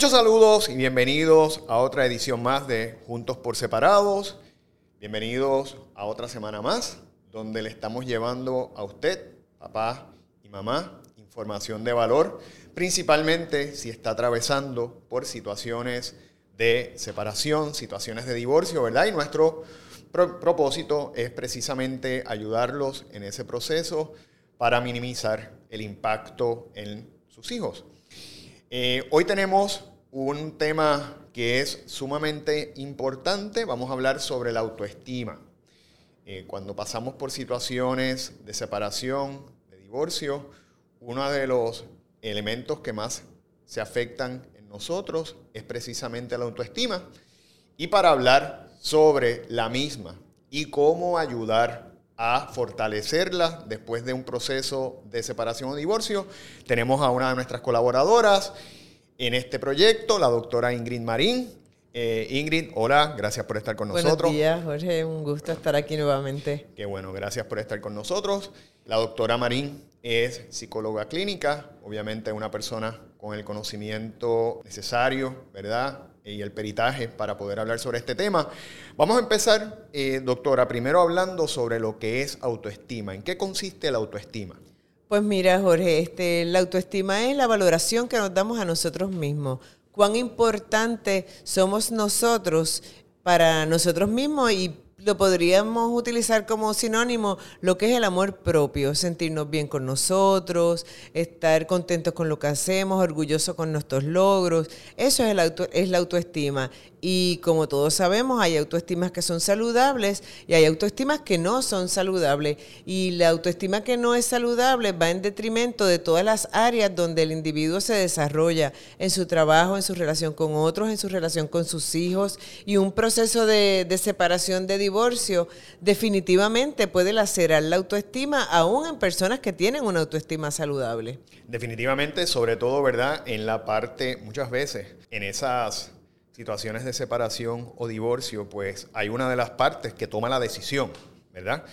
Muchos saludos y bienvenidos a otra edición más de Juntos por Separados. Bienvenidos a otra semana más donde le estamos llevando a usted, papá y mamá, información de valor, principalmente si está atravesando por situaciones de separación, situaciones de divorcio, ¿verdad? Y nuestro propósito es precisamente ayudarlos en ese proceso para minimizar el impacto en sus hijos. Eh, hoy tenemos un tema que es sumamente importante. Vamos a hablar sobre la autoestima. Eh, cuando pasamos por situaciones de separación, de divorcio, uno de los elementos que más se afectan en nosotros es precisamente la autoestima. Y para hablar sobre la misma y cómo ayudar a fortalecerla después de un proceso de separación o divorcio. Tenemos a una de nuestras colaboradoras en este proyecto, la doctora Ingrid Marín. Eh, Ingrid, hola, gracias por estar con nosotros. Buenos días, Jorge, un gusto estar aquí nuevamente. Qué bueno, gracias por estar con nosotros. La doctora Marín es psicóloga clínica, obviamente una persona con el conocimiento necesario, ¿verdad? y el peritaje para poder hablar sobre este tema. Vamos a empezar, eh, doctora, primero hablando sobre lo que es autoestima. ¿En qué consiste la autoestima? Pues mira, Jorge, este, la autoestima es la valoración que nos damos a nosotros mismos. Cuán importante somos nosotros para nosotros mismos y lo podríamos utilizar como sinónimo lo que es el amor propio, sentirnos bien con nosotros, estar contentos con lo que hacemos, orgullosos con nuestros logros. Eso es, el auto, es la autoestima. Y como todos sabemos, hay autoestimas que son saludables y hay autoestimas que no son saludables. Y la autoestima que no es saludable va en detrimento de todas las áreas donde el individuo se desarrolla, en su trabajo, en su relación con otros, en su relación con sus hijos. Y un proceso de, separación, de divorcio, definitivamente puede lacerar la autoestima aún en personas que tienen una autoestima saludable. Definitivamente, sobre todo, ¿verdad? En la parte, muchas veces, en esas situaciones de separación o divorcio, pues hay una de las partes que toma la decisión, ¿verdad?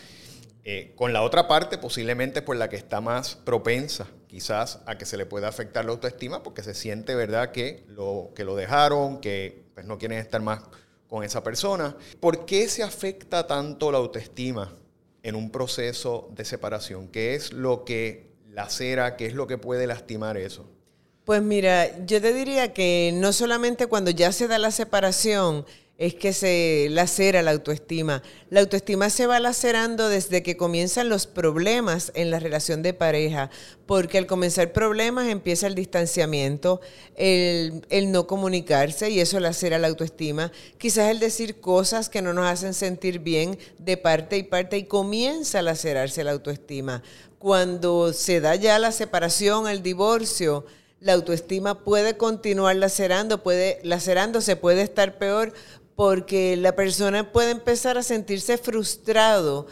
Eh, con la otra parte, posiblemente por la que está más propensa quizás a que se le pueda afectar la autoestima, porque se siente, ¿verdad?, que lo, que lo dejaron, que pues, no quieren estar más con esa persona. ¿Por qué se afecta tanto la autoestima en un proceso de separación? ¿Qué es lo que lacera, qué es lo que puede lastimar eso? Pues mira, yo te diría que no solamente cuando ya se da la separación es que se lacera la autoestima. La autoestima se va lacerando desde que comienzan los problemas en la relación de pareja, porque al comenzar problemas empieza el distanciamiento, el, el, no comunicarse y eso lacera la autoestima. Quizás el decir cosas que no nos hacen sentir bien de parte y parte y comienza a lacerarse la autoestima. Cuando se da ya la separación, el divorcio, la autoestima puede continuar lacerando, puede, lacerándose, puede estar peor porque la persona puede empezar a sentirse frustrado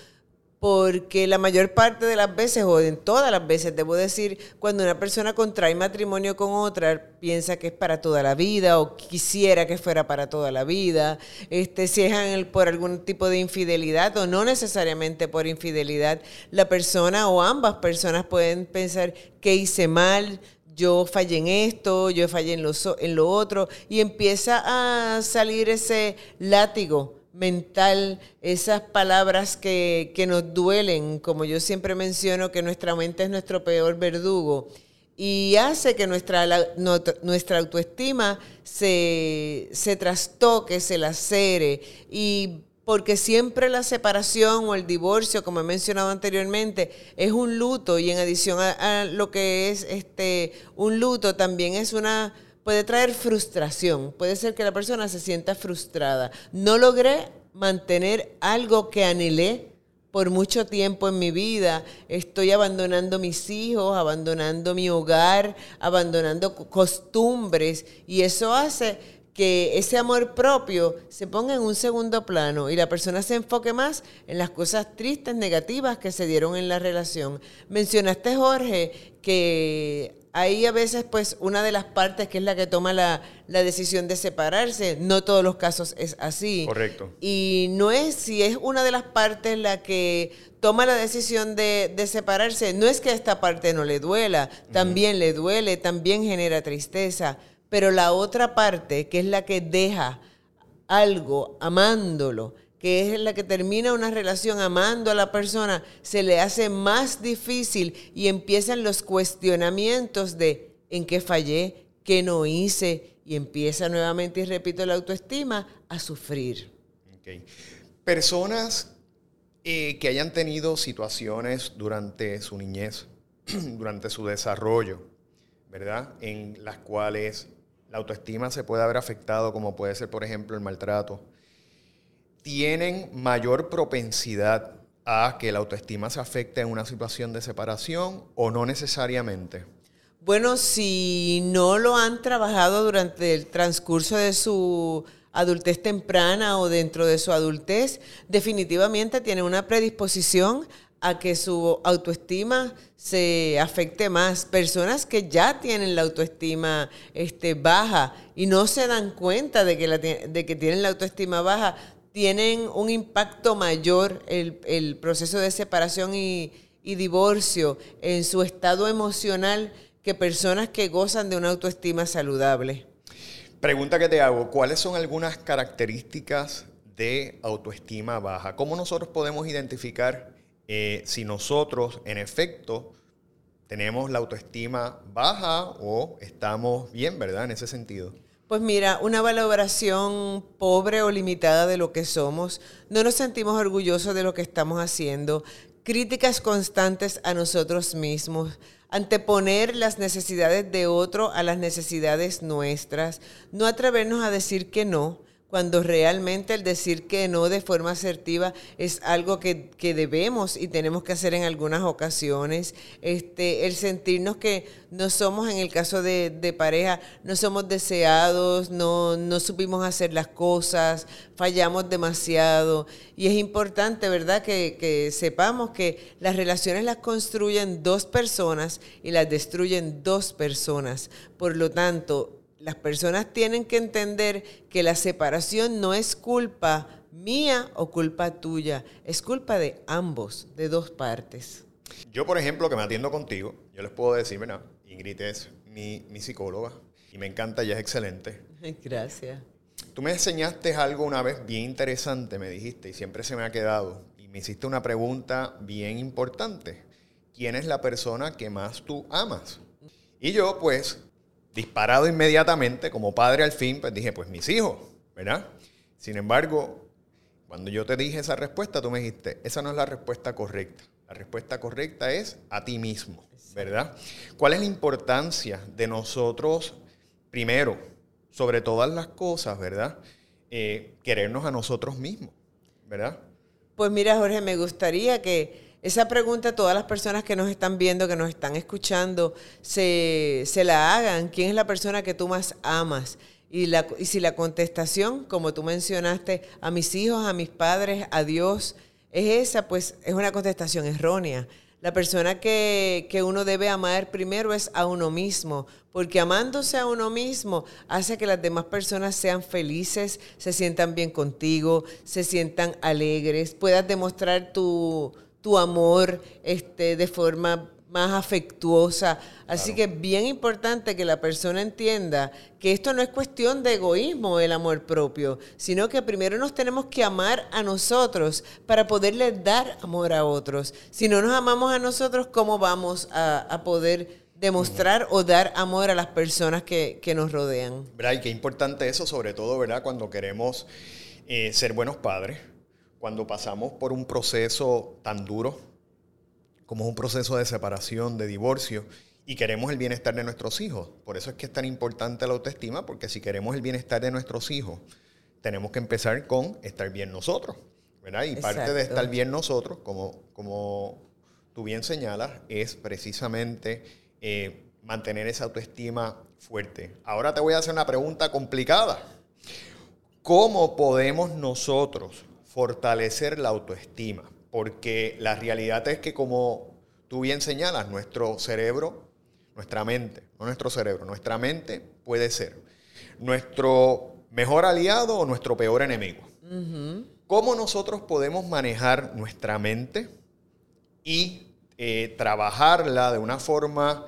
porque la mayor parte de las veces, o en todas las veces, debo decir, cuando una persona contrae matrimonio con otra, piensa que es para toda la vida o quisiera que fuera para toda la vida, este, si es por algún tipo de infidelidad o no necesariamente por infidelidad, la persona o ambas personas pueden pensar que hice mal, yo fallé en esto, yo fallé en lo, en lo otro, y empieza a salir ese látigo mental, esas palabras que, nos duelen, como yo siempre menciono, que nuestra mente es nuestro peor verdugo, y hace que nuestra, nuestra autoestima se, se trastoque, se lacere, y porque siempre la separación o el divorcio, como he mencionado anteriormente, es un luto y en adición a, lo que es este un luto también es una puede traer frustración, puede ser que la persona se sienta frustrada. No logré mantener algo que anhelé por mucho tiempo en mi vida. Estoy abandonando mis hijos, abandonando mi hogar, abandonando costumbres y eso hace que ese amor propio se ponga en un segundo plano y la persona se enfoque más en las cosas tristes, negativas que se dieron en la relación. Mencionaste, Jorge, que hay a veces pues una de las partes que es la que toma la, decisión de separarse. No todos los casos es así. Correcto. Y no es, si es una de las partes la que toma la decisión de, separarse, no es que a esta parte no le duela, también le duele, también genera tristeza Pero la otra parte, que es la que deja algo amándolo, que es la que termina una relación amando a la persona, se le hace más difícil y empiezan los cuestionamientos de en qué fallé, qué no hice, y empieza nuevamente, y repito, la autoestima a sufrir. Personas eh, que hayan tenido situaciones durante su niñez, durante su desarrollo, ¿verdad? En las cuales la autoestima se puede haber afectado, como puede ser, por ejemplo, el maltrato, tienen mayor propensidad a que la autoestima se afecte en una situación de separación o no necesariamente? Bueno, si no lo han trabajado durante el transcurso de su adultez temprana o dentro de su adultez, definitivamente tiene una predisposición a que su autoestima se afecte más. Personas que ya tienen la autoestima este, baja y no se dan cuenta de que, de que tienen la autoestima baja, tienen un impacto mayor el, proceso de separación y, y divorcio en su estado emocional que personas que gozan de una autoestima saludable. Pregunta que te hago, ¿cuáles son algunas características de autoestima baja? ¿Cómo nosotros podemos identificar eh, si nosotros, en efecto, tenemos la autoestima baja o estamos bien, ¿verdad? En ese sentido. Pues mira, una valoración pobre o limitada de lo que somos, no nos sentimos orgullosos de lo que estamos haciendo, críticas constantes a nosotros mismos, anteponer las necesidades de otro a las necesidades nuestras, no atrevernos a decir que no, cuando realmente el decir que no de forma asertiva es algo que, debemos y tenemos que hacer en algunas ocasiones. Este, el sentirnos que no somos, en el caso de, pareja, no somos deseados, no, no supimos hacer las cosas, fallamos demasiado. Y es importante, ¿verdad?, que, que sepamos que las relaciones las construyen dos personas y las destruyen dos personas. Por lo tanto, las personas tienen que entender que la separación no es culpa mía o culpa tuya, es culpa de ambos, de dos partes. Yo, por ejemplo, que me atiendo contigo, yo les puedo decir, mira, Ingrid es mi, mi psicóloga y me encanta, ella es excelente. Gracias. Tú me enseñaste algo una vez bien interesante, me dijiste, y siempre se me ha quedado, y me hiciste una pregunta bien importante. ¿Quién es la persona que más tú amas? Y yo, pues, disparado inmediatamente, como padre al fin, pues dije, pues mis hijos, ¿verdad? Sin embargo, cuando yo te dije esa respuesta, tú me dijiste, esa no es la respuesta correcta. La respuesta correcta es a ti mismo, ¿verdad? ¿Cuál es la importancia de nosotros, primero, sobre todas las cosas, ¿verdad? Eh, querernos a nosotros mismos, ¿verdad? Pues mira, Jorge, me gustaría que esa pregunta todas las personas que nos están viendo, que nos están escuchando, se, la hagan. ¿Quién es la persona que tú más amas? Y, la, y si la contestación, como tú mencionaste, a mis hijos, a mis padres, a Dios, es esa, pues es una contestación errónea. La persona que, que, uno debe amar primero es a uno mismo, porque amándose a uno mismo hace que las demás personas sean felices, se sientan bien contigo, se sientan alegres, puedas demostrar tu, tu amor este, de forma más afectuosa. Así que es bien importante que la persona entienda que esto no es cuestión de egoísmo, el amor propio, sino que primero nos tenemos que amar a nosotros para poderle dar amor a otros. Si no nos amamos a nosotros, ¿cómo vamos a, poder demostrar o dar amor a las personas que, nos rodean? ¿Verdad? qué importante eso, sobre todo, ¿verdad? Cuando queremos eh, ser buenos padres cuando pasamos por un proceso tan duro como es un proceso de separación, de divorcio, y queremos el bienestar de nuestros hijos. Por eso es que es tan importante la autoestima, porque si queremos el bienestar de nuestros hijos, tenemos que empezar con estar bien nosotros. ¿verdad? Y parte de estar bien nosotros, como, como tú bien señalas, es precisamente eh, mantener esa autoestima fuerte. Ahora te voy a hacer una pregunta complicada. ¿Cómo podemos nosotros fortalecer la autoestima, porque la realidad es que como tú bien señalas, nuestro cerebro, nuestra mente, no nuestro cerebro, nuestra mente puede ser nuestro mejor aliado o nuestro peor enemigo. ¿Cómo nosotros podemos manejar nuestra mente y eh, trabajarla de una forma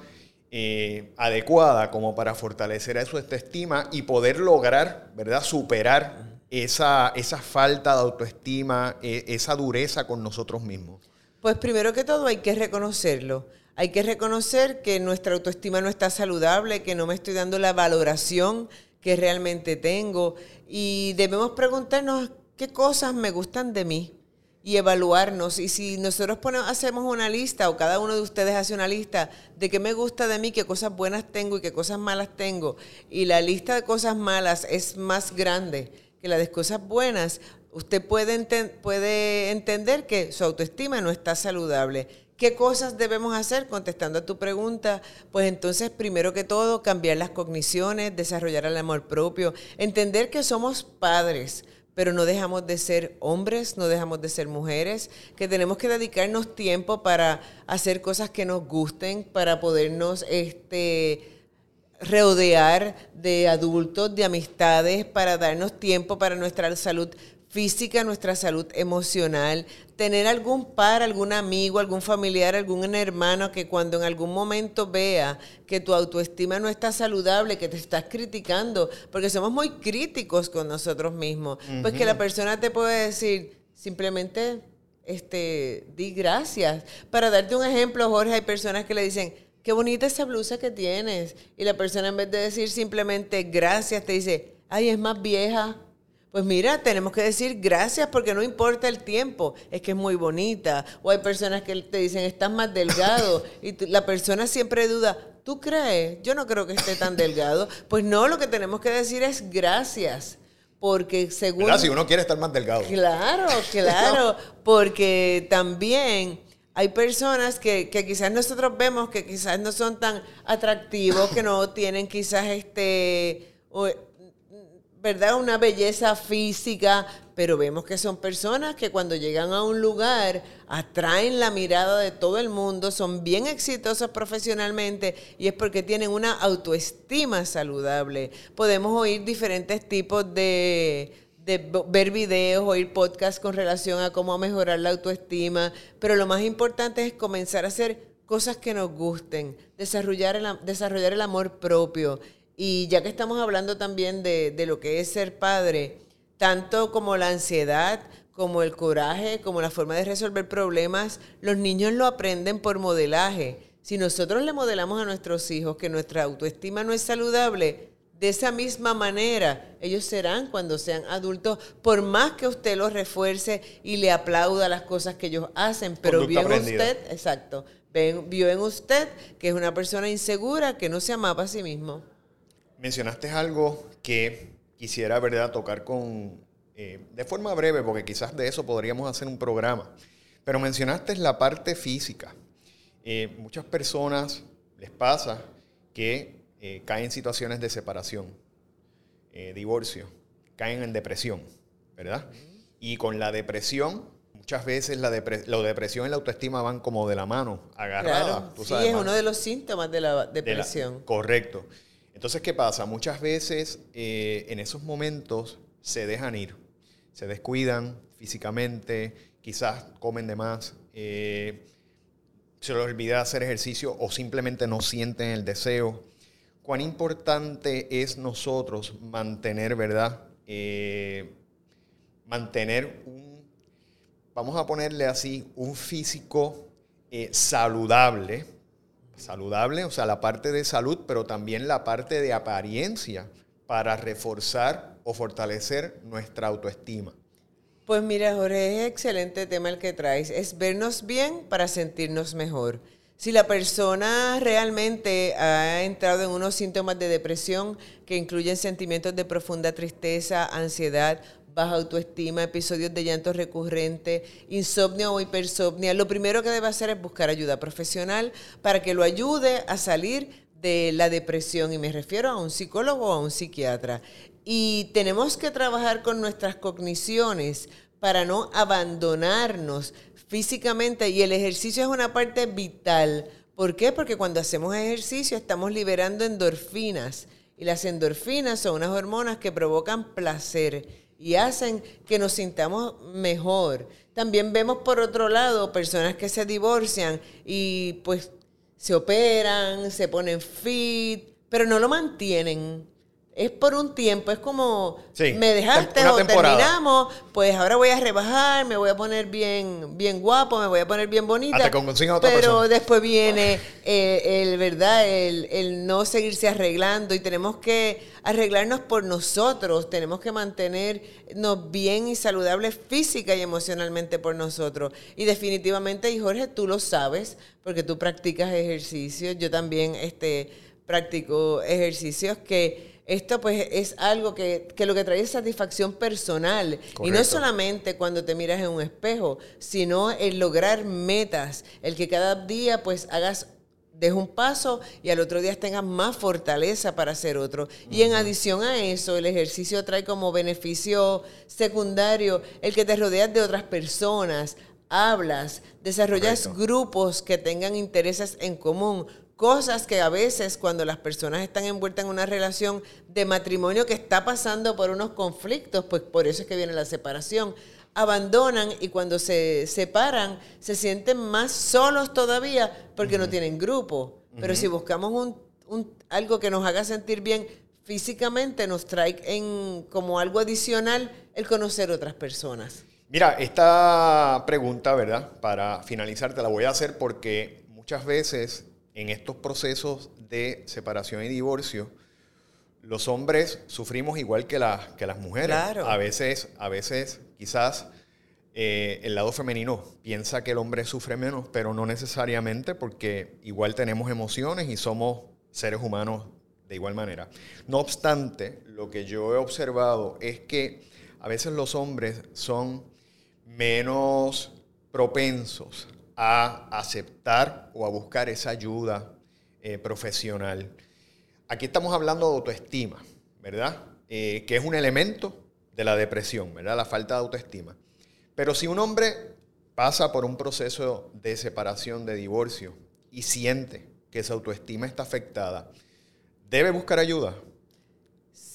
eh, adecuada como para fortalecer su autoestima y poder lograr, ¿verdad?, superar esa, esa falta de autoestima, e, esa dureza con nosotros mismos. Pues primero que todo hay que reconocerlo. Hay que reconocer que nuestra autoestima no está saludable, que no me estoy dando la valoración que realmente tengo y debemos preguntarnos qué cosas me gustan de mí y evaluarnos. Y si nosotros hacemos una lista o cada uno de ustedes hace una lista de qué me gusta de mí, qué cosas buenas tengo y qué cosas malas tengo, y la lista de cosas malas es más grande que la de cosas buenas, usted puede, puede entender que su autoestima no está saludable. ¿Qué cosas debemos hacer? Contestando a tu pregunta, pues entonces, primero que todo, cambiar las cogniciones, desarrollar el amor propio, entender que somos padres, pero no dejamos de ser hombres, no dejamos de ser mujeres, que tenemos que dedicarnos tiempo para hacer cosas que nos gusten, para podernos este, rodear de adultos, de amistades, para darnos tiempo para nuestra salud física, nuestra salud emocional, tener algún par, algún amigo, algún familiar, algún hermano que cuando en algún momento vea que tu autoestima no está saludable, que te estás criticando, porque somos muy críticos con nosotros mismos, pues que la persona te puede decir simplemente, este, di gracias. Para darte un ejemplo, Jorge, hay personas que le dicen, qué bonita esa blusa que tienes, y la persona en vez de decir simplemente gracias, te dice, ay, es más vieja pues mira, tenemos que decir gracias porque no importa el tiempo, es que es muy bonita. O hay personas que te dicen, estás más delgado y la persona siempre duda, ¿tú crees? Yo no creo que esté tan delgado. Pues no, lo que tenemos que decir es gracias. Porque según... Si uno quiere estar más delgado. Claro, claro. Porque también hay personas que, que, quizás nosotros vemos que quizás no son tan atractivos, que no tienen quizás este ¿verdad? Una belleza física, pero vemos que son personas que cuando llegan a un lugar atraen la mirada de todo el mundo, son bien exitosas profesionalmente y es porque tienen una autoestima saludable. Podemos oír diferentes tipos de, de ver videos, oír podcasts con relación a cómo mejorar la autoestima, pero lo más importante es comenzar a hacer cosas que nos gusten, desarrollar el, desarrollar el amor propio y ya que estamos hablando también de, lo que es ser padre, tanto como la ansiedad, como el coraje, como la forma de resolver problemas, los niños lo aprenden por modelaje. Si nosotros le modelamos a nuestros hijos que nuestra autoestima no es saludable, de esa misma manera ellos serán cuando sean adultos, por más que usted los refuerce y le aplauda las cosas que ellos hacen, pero vio en usted, exacto, vio en usted que es una persona insegura que no se amaba a sí mismo. Mencionaste algo que quisiera, ¿verdad?, tocar con, eh, de forma breve, porque quizás de eso podríamos hacer un programa. Pero mencionaste la parte física. Eh, muchas personas les pasa que eh, caen en situaciones de separación, divorcio, caen en depresión, ¿verdad? Y con la depresión, muchas veces la, depresión y la autoestima van como de la mano, agarradas. sí, es uno de los síntomas de la depresión. correcto. Entonces, ¿qué pasa? Muchas veces eh, en esos momentos se dejan ir, se descuidan físicamente, quizás comen de más, eh, se les olvida hacer ejercicio o simplemente no sienten el deseo. Cuán importante es nosotros mantener, ¿verdad? Eh, mantener un, vamos a ponerle así, un físico saludable, saludable, o sea, la parte de salud, pero también la parte de apariencia para reforzar o fortalecer nuestra autoestima. Pues mira, Jorge, es excelente tema el que traes. Es vernos bien para sentirnos mejor. Si la persona realmente ha entrado en unos síntomas de depresión que incluyen sentimientos de profunda tristeza, ansiedad, baja autoestima, episodios de llanto recurrente, insomnio o hipersomnia, lo primero que debe hacer es buscar ayuda profesional para que lo ayude a salir de la depresión y me refiero a un psicólogo o a un psiquiatra. Y tenemos que trabajar con nuestras cogniciones para no abandonarnos físicamente y el ejercicio es una parte vital. ¿Por qué? Porque cuando hacemos ejercicio estamos liberando endorfinas y las endorfinas son unas hormonas que provocan placer y hacen que nos sintamos mejor. También vemos por otro lado personas que se divorcian y pues se operan, se ponen fit, pero no lo mantienen es por un tiempo, es como me dejaste o terminamos, pues ahora voy a rebajar, me voy a poner bien, bien guapo, me voy a poner bien bonita. pero después viene eh, el verdad, el, el, no seguirse arreglando y tenemos que arreglarnos por nosotros, tenemos que mantenernos bien y saludables física y emocionalmente por nosotros. Y definitivamente, y Jorge, tú lo sabes, porque tú practicas ejercicios, yo también este, practico ejercicios que esto pues es algo que, lo que trae es satisfacción personal. Y no es solamente cuando te miras en un espejo, sino el lograr metas, el que cada día pues hagas des un paso y al otro día tengas más fortaleza para hacer otro. Y en adición a eso, el ejercicio trae como beneficio secundario el que te rodeas de otras personas, hablas, desarrollas grupos que tengan intereses en común, Cosas que a veces cuando las personas están envueltas en una relación de matrimonio que está pasando por unos conflictos, pues por eso es que viene la separación, abandonan y cuando se separan se sienten más solos todavía porque no tienen grupo. Pero si buscamos un, algo que nos haga sentir bien físicamente, nos trae en, como algo adicional el conocer otras personas. Mira, esta pregunta, ¿verdad? Para finalizar, te la voy a hacer porque muchas veces en estos procesos de separación y divorcio, los hombres sufrimos igual que, que las mujeres. A veces, a veces quizás eh, el lado femenino piensa que el hombre sufre menos, pero no necesariamente porque igual tenemos emociones y somos seres humanos de igual manera. No obstante, lo que yo he observado es que a veces los hombres son menos propensos a aceptar o a buscar esa ayuda eh, profesional. Aquí estamos hablando de autoestima, ¿verdad? Eh, que es un elemento de la depresión, ¿verdad? La falta de autoestima. Pero si un hombre pasa por un proceso de separación, de divorcio, y siente que su autoestima está afectada, ¿debe buscar ayuda?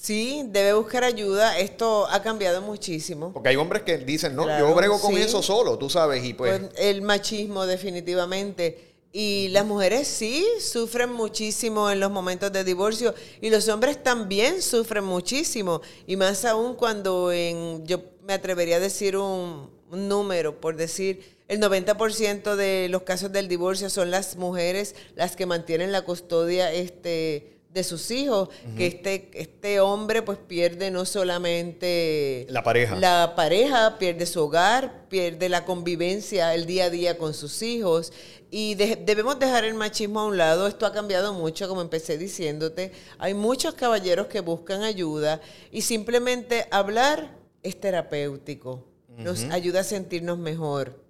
Sí, debe buscar ayuda. Esto ha cambiado muchísimo. Porque hay hombres que dicen, no, yo brego con eso solo, tú sabes, y pues... pues... El machismo definitivamente. Y las mujeres sí sufren muchísimo en los momentos de divorcio y los hombres también sufren muchísimo. Y más aún cuando en, yo me atrevería a decir un, un número, por decir, el 90% de los casos del divorcio son las mujeres las que mantienen la custodia este, de sus hijos, que este, este hombre pues pierde no solamente la pareja. la pareja, pierde su hogar, pierde la convivencia el día a día con sus hijos. Y debemos dejar el machismo a un lado, esto ha cambiado mucho, como empecé diciéndote, hay muchos caballeros que buscan ayuda y simplemente hablar es terapéutico, nos ayuda a sentirnos mejor,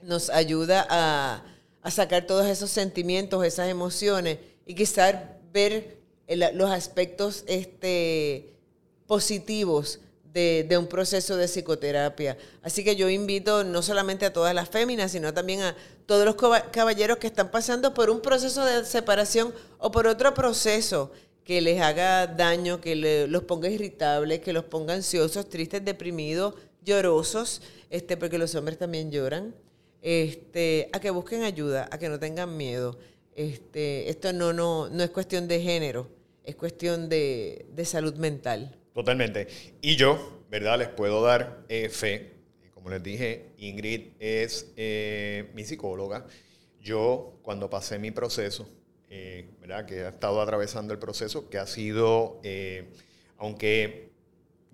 nos ayuda a, a sacar todos esos sentimientos, esas emociones y quizás ver los aspectos este, positivos de, un proceso de psicoterapia. Así que yo invito no solamente a todas las féminas, sino también a todos los caballeros que están pasando por un proceso de separación o por otro proceso que les haga daño, que los ponga irritables, que los ponga ansiosos, tristes, deprimidos, llorosos, este, porque los hombres también lloran, este, a que busquen ayuda, a que no tengan miedo. Este, esto no, no, no es cuestión de género es cuestión de, salud mental. Totalmente. Y yo, ¿verdad? Les puedo dar eh, fe. Como les dije, Ingrid es eh, mi psicóloga. Yo, cuando pasé mi proceso, eh, ¿verdad? Que he estado atravesando el proceso, que ha sido, aunque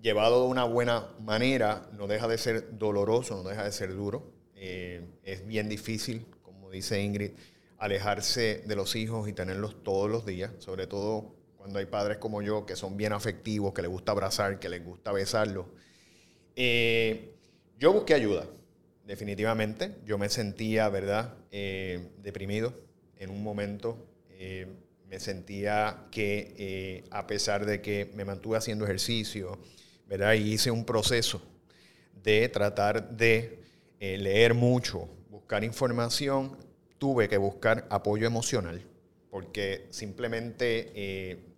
llevado de una buena manera, no deja de ser doloroso, no deja de ser duro. es bien difícil, como dice Ingrid, alejarse de los hijos y tenerlos todos los días, sobre todo cuando hay padres como yo que son bien afectivos, que les gusta abrazar, que les gusta besarlo. Eh, yo busqué ayuda, definitivamente. Yo me sentía, ¿verdad?, eh, deprimido en un momento. Eh, me sentía que a pesar de que me mantuve haciendo ejercicio, ¿verdad? Y hice un proceso de tratar de leer mucho, buscar información, tuve que buscar apoyo emocional, porque simplemente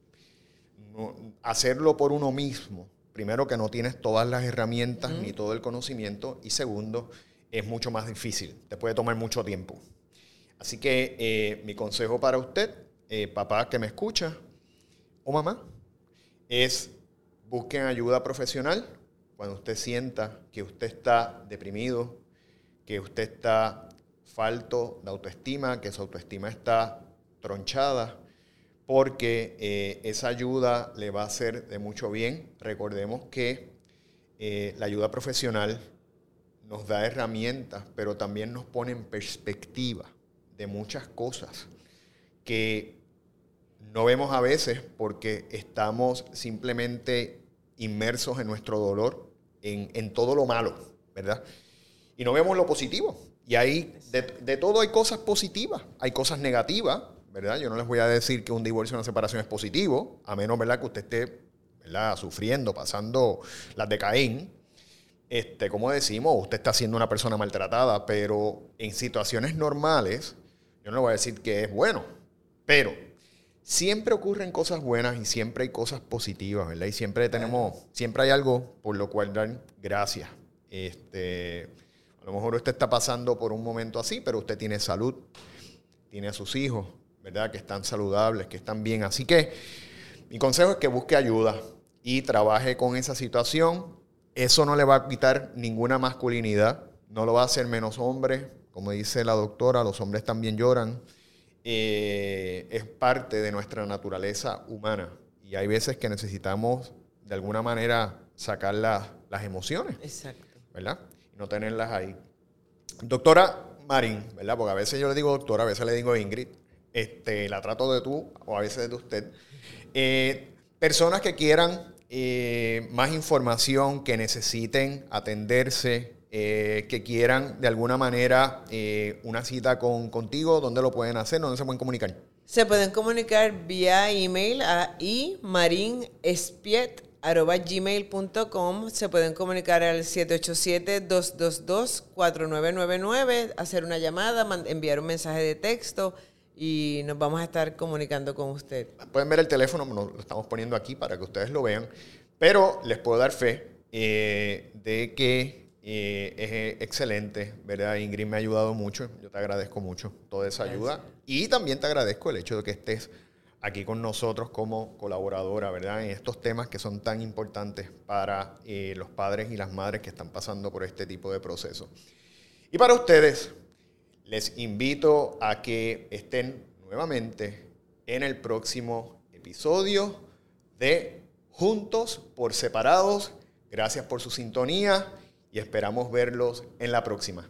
hacerlo por uno mismo, primero que no tienes todas las herramientas ni todo el conocimiento. Y segundo, es mucho más difícil, te puede tomar mucho tiempo. Así que eh, mi consejo para usted, eh, papá que me escucha, o mamá, es busquen ayuda profesional. Cuando usted sienta que usted está deprimido, que usted está falto de autoestima, que su autoestima está tronchada, porque eh, esa ayuda le va a hacer de mucho bien. Recordemos que eh, la ayuda profesional nos da herramientas, pero también nos pone en perspectiva de muchas cosas que no vemos a veces porque estamos simplemente inmersos en nuestro dolor, en, todo lo malo, ¿verdad? Y no vemos lo positivo. Y ahí, de, todo hay cosas positivas, hay cosas negativas, ¿verdad? Yo no les voy a decir que un divorcio o una separación es positivo, a menos, ¿verdad?, que usted esté, ¿verdad?, sufriendo, pasando las de Caín. Este, como decimos, usted está siendo una persona maltratada, pero en situaciones normales, yo no le voy a decir que es bueno, pero siempre ocurren cosas buenas y siempre hay cosas positivas, ¿verdad? Y siempre tenemos, siempre hay algo por lo cual dar gracias. Este, a lo mejor usted está pasando por un momento así, pero usted tiene salud, tiene a sus hijos, ¿verdad? Que están saludables, que están bien. Así que mi consejo es que busque ayuda y trabaje con esa situación. Eso no le va a quitar ninguna masculinidad, no lo va a hacer menos hombre. Como dice la doctora, los hombres también lloran eh, es parte de nuestra naturaleza humana. Y hay veces que necesitamos de alguna manera sacar las emociones. Exacto. ¿Verdad? Y no tenerlas ahí. Doctora Marín, ¿verdad? Porque a veces yo le digo doctora, a veces le digo Ingrid. Este, la trato de tú o a veces de usted. Eh, personas que quieran eh, más información, que necesiten atenderse, eh, que quieran de alguna manera una cita con, contigo, ¿dónde lo pueden hacer? ¿Dónde se pueden comunicar? Se pueden comunicar vía email a imarinespiet.gmail.com. Se pueden comunicar al 787-222-4999, hacer una llamada, enviar un mensaje de texto y nos vamos a estar comunicando con usted. Pueden ver el teléfono, lo estamos poniendo aquí para que ustedes lo vean, pero les puedo dar fe eh, de que es eh, excelente, ¿verdad? Ingrid me ha ayudado mucho. Yo te agradezco mucho toda esa ayuda. Y también te agradezco el hecho de que estés aquí con nosotros como colaboradora, ¿verdad? En estos temas que son tan importantes para eh, los padres y las madres que están pasando por este tipo de proceso. Y para ustedes, les invito a que estén nuevamente en el próximo episodio de Juntos por Separados. Gracias por su sintonía y esperamos verlos en la próxima.